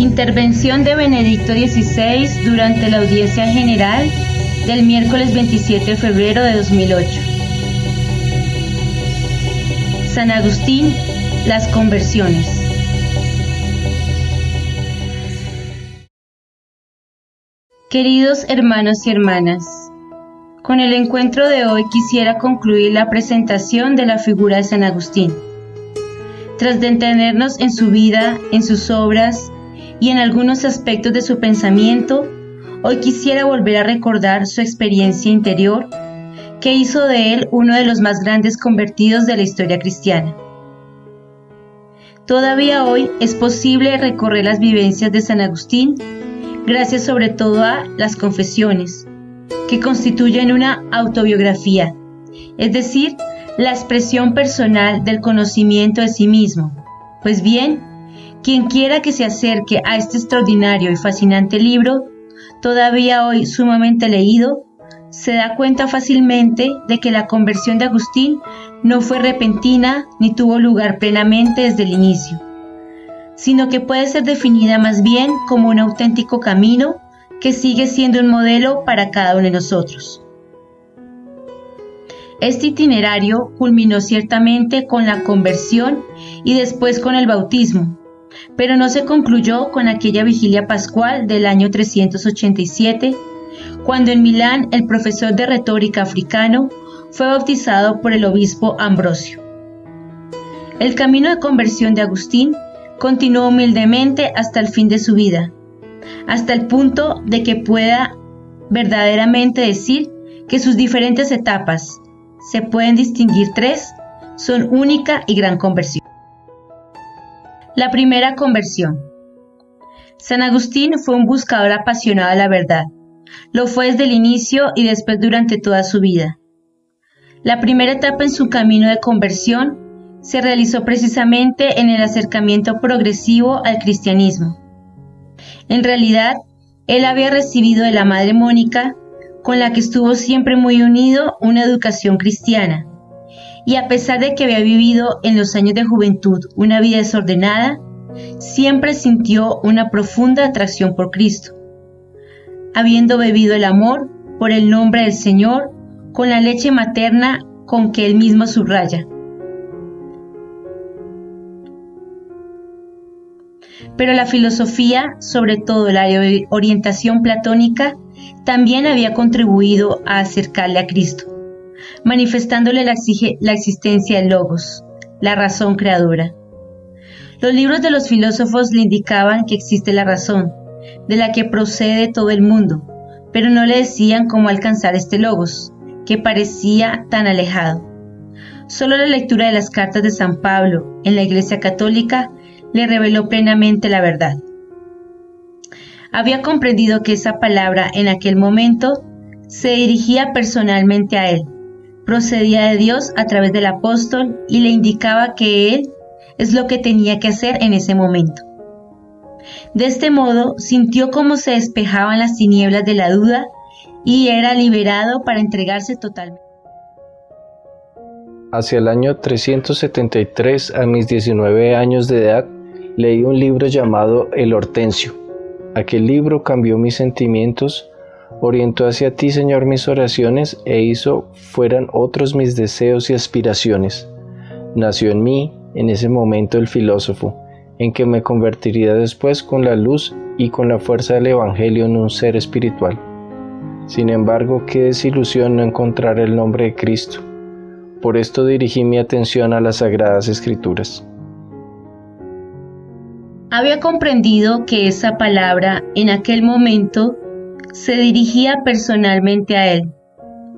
Intervención de Benedicto XVI durante la audiencia general del miércoles 27 de febrero de 2008. San Agustín, las conversiones. Queridos hermanos y hermanas, con el encuentro de hoy quisiera concluir la presentación de la figura de San Agustín. Tras detenernos en su vida, en sus obras, y en algunos aspectos de su pensamiento, hoy quisiera volver a recordar su experiencia interior que hizo de él uno de los más grandes convertidos de la historia cristiana. Todavía hoy es posible recorrer las vivencias de San Agustín gracias sobre todo a las confesiones, que constituyen una autobiografía, es decir, la expresión personal del conocimiento de sí mismo. Pues bien, quien quiera que se acerque a este extraordinario y fascinante libro, todavía hoy sumamente leído, se da cuenta fácilmente de que la conversión de Agustín no fue repentina ni tuvo lugar plenamente desde el inicio, sino que puede ser definida más bien como un auténtico camino que sigue siendo un modelo para cada uno de nosotros. Este itinerario culminó ciertamente con la conversión y después con el bautismo, pero no se concluyó con aquella vigilia pascual del año 387, cuando en Milán el profesor de retórica africano fue bautizado por el obispo Ambrosio. El camino de conversión de Agustín continuó humildemente hasta el fin de su vida, hasta el punto de que pueda verdaderamente decir que sus diferentes etapas, se pueden distinguir tres, son única y gran conversión. La primera conversión. San Agustín fue un buscador apasionado de la verdad. Lo fue desde el inicio y después durante toda su vida. La primera etapa en su camino de conversión se realizó precisamente en el acercamiento progresivo al cristianismo. En realidad, él había recibido de la Madre Mónica, con la que estuvo siempre muy unido, una educación cristiana y a pesar de que había vivido en los años de juventud una vida desordenada, siempre sintió una profunda atracción por Cristo. Habiendo bebido el amor por el nombre del Señor con la leche materna con que él mismo subraya. Pero la filosofía, sobre todo la orientación platónica, también había contribuido a acercarle a Cristo manifestándole la, existencia del logos, la razón creadora. Los libros de los filósofos le indicaban que existe la razón, de la que procede todo el mundo, pero no le decían cómo alcanzar este logos, que parecía tan alejado. Solo la lectura de las cartas de San Pablo en la Iglesia Católica le reveló plenamente la verdad. Había comprendido que esa palabra en aquel momento se dirigía personalmente a él, procedía de Dios a través del apóstol y le indicaba que él es lo que tenía que hacer en ese momento. De este modo sintió cómo se despejaban las tinieblas de la duda y era liberado para entregarse totalmente. Hacia el año 373, a mis 19 años de edad, leí un libro llamado El Hortensio. Aquel libro cambió mis sentimientos orientó hacia ti, Señor, mis oraciones e hizo fueran otros mis deseos y aspiraciones. Nació en mí, en ese momento, el filósofo, en que me convertiría después con la luz y con la fuerza del Evangelio en un ser espiritual. Sin embargo, qué desilusión no encontrar el nombre de Cristo. Por esto dirigí mi atención a las Sagradas Escrituras. Había comprendido que esa palabra en aquel momento se dirigía personalmente a él.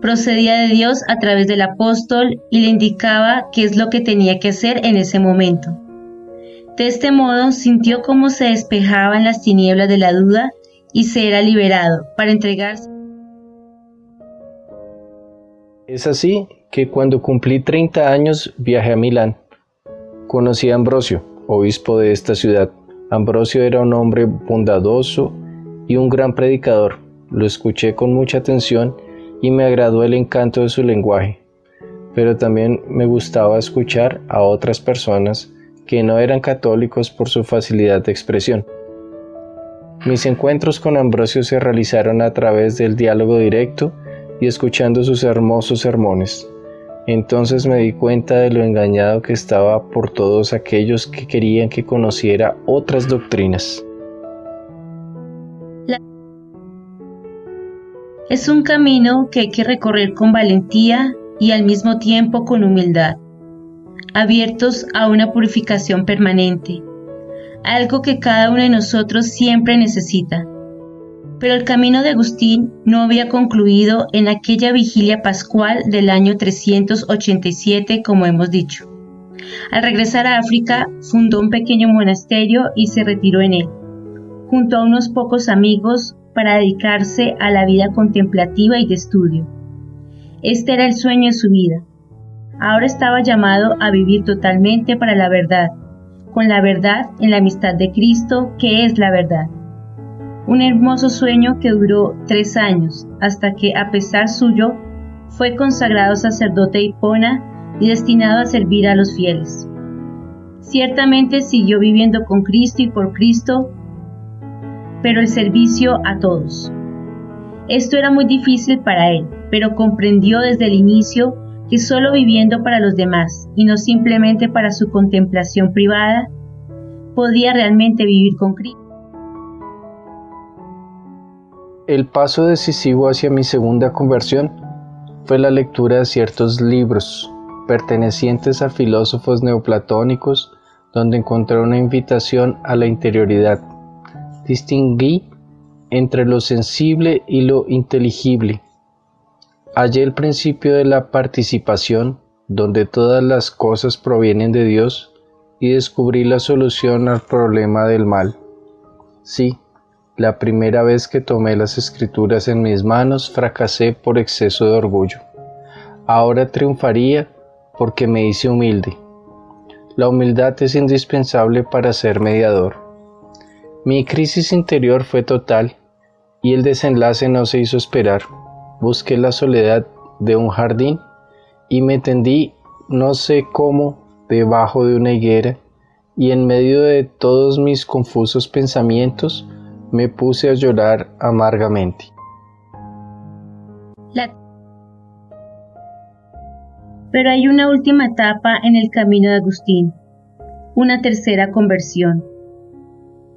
Procedía de Dios a través del apóstol y le indicaba qué es lo que tenía que hacer en ese momento. De este modo sintió cómo se despejaban las tinieblas de la duda y se era liberado para entregarse. Es así que cuando cumplí 30 años viajé a Milán. Conocí a Ambrosio, obispo de esta ciudad. Ambrosio era un hombre bondadoso y un gran predicador. Lo escuché con mucha atención y me agradó el encanto de su lenguaje, pero también me gustaba escuchar a otras personas que no eran católicos por su facilidad de expresión. Mis encuentros con Ambrosio se realizaron a través del diálogo directo y escuchando sus hermosos sermones. Entonces me di cuenta de lo engañado que estaba por todos aquellos que querían que conociera otras doctrinas. Es un camino que hay que recorrer con valentía y al mismo tiempo con humildad, abiertos a una purificación permanente, algo que cada uno de nosotros siempre necesita. Pero el camino de Agustín no había concluido en aquella vigilia pascual del año 387, como hemos dicho. Al regresar a África, fundó un pequeño monasterio y se retiró en él, junto a unos pocos amigos para dedicarse a la vida contemplativa y de estudio. Este era el sueño de su vida. Ahora estaba llamado a vivir totalmente para la verdad, con la verdad en la amistad de Cristo, que es la verdad. Un hermoso sueño que duró tres años, hasta que, a pesar suyo, fue consagrado sacerdote de Hipona y destinado a servir a los fieles. Ciertamente siguió viviendo con Cristo y por Cristo pero el servicio a todos. Esto era muy difícil para él, pero comprendió desde el inicio que solo viviendo para los demás y no simplemente para su contemplación privada, podía realmente vivir con Cristo. El paso decisivo hacia mi segunda conversión fue la lectura de ciertos libros pertenecientes a filósofos neoplatónicos donde encontré una invitación a la interioridad distinguí entre lo sensible y lo inteligible. Hallé el principio de la participación, donde todas las cosas provienen de Dios, y descubrí la solución al problema del mal. Sí, la primera vez que tomé las escrituras en mis manos fracasé por exceso de orgullo. Ahora triunfaría porque me hice humilde. La humildad es indispensable para ser mediador. Mi crisis interior fue total y el desenlace no se hizo esperar. Busqué la soledad de un jardín y me tendí no sé cómo debajo de una higuera y en medio de todos mis confusos pensamientos me puse a llorar amargamente. Pero hay una última etapa en el camino de Agustín, una tercera conversión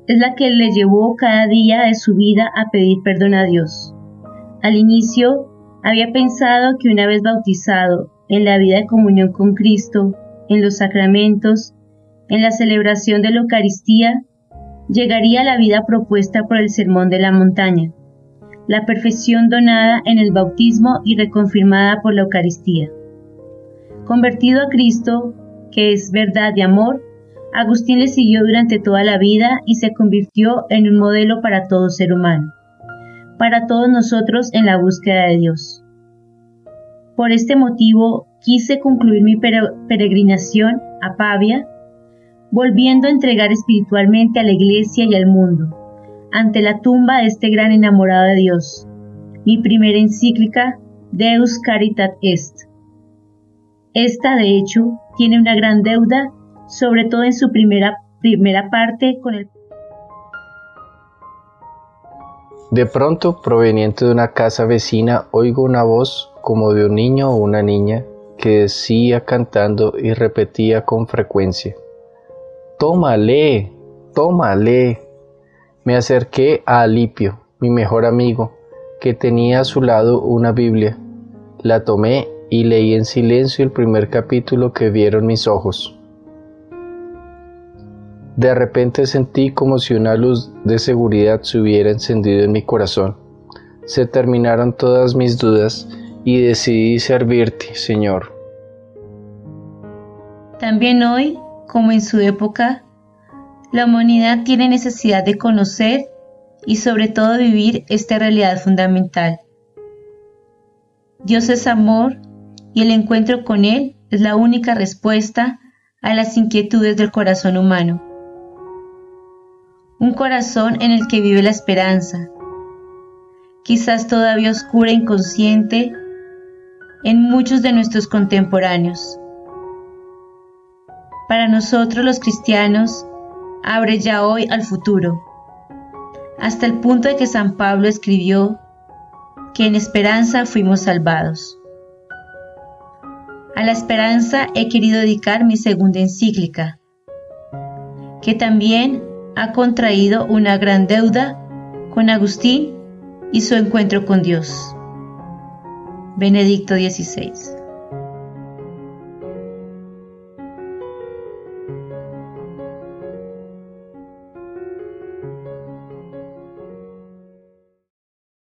es la que le llevó cada día de su vida a pedir perdón a Dios. Al inicio, había pensado que una vez bautizado en la vida de comunión con Cristo, en los sacramentos, en la celebración de la Eucaristía, llegaría a la vida propuesta por el Sermón de la Montaña, la perfección donada en el bautismo y reconfirmada por la Eucaristía. Convertido a Cristo, que es verdad y amor, Agustín le siguió durante toda la vida y se convirtió en un modelo para todo ser humano, para todos nosotros en la búsqueda de Dios. Por este motivo quise concluir mi peregrinación a Pavia, volviendo a entregar espiritualmente a la iglesia y al mundo, ante la tumba de este gran enamorado de Dios, mi primera encíclica Deus Caritat Est. Esta, de hecho, tiene una gran deuda sobre todo en su primera, primera parte con el... De pronto, proveniente de una casa vecina, oigo una voz como de un niño o una niña que decía cantando y repetía con frecuencia, Tómale, tómale. Me acerqué a Alipio, mi mejor amigo, que tenía a su lado una Biblia. La tomé y leí en silencio el primer capítulo que vieron mis ojos. De repente sentí como si una luz de seguridad se hubiera encendido en mi corazón. Se terminaron todas mis dudas y decidí servirte, Señor. También hoy, como en su época, la humanidad tiene necesidad de conocer y sobre todo vivir esta realidad fundamental. Dios es amor y el encuentro con Él es la única respuesta a las inquietudes del corazón humano un corazón en el que vive la esperanza, quizás todavía oscura e inconsciente en muchos de nuestros contemporáneos. Para nosotros los cristianos, abre ya hoy al futuro. hasta el punto de que San Pablo escribió que en esperanza fuimos salvados. A la esperanza he querido dedicar mi segunda encíclica, que también ha contraído una gran deuda con Agustín y su encuentro con Dios. Benedicto XVI.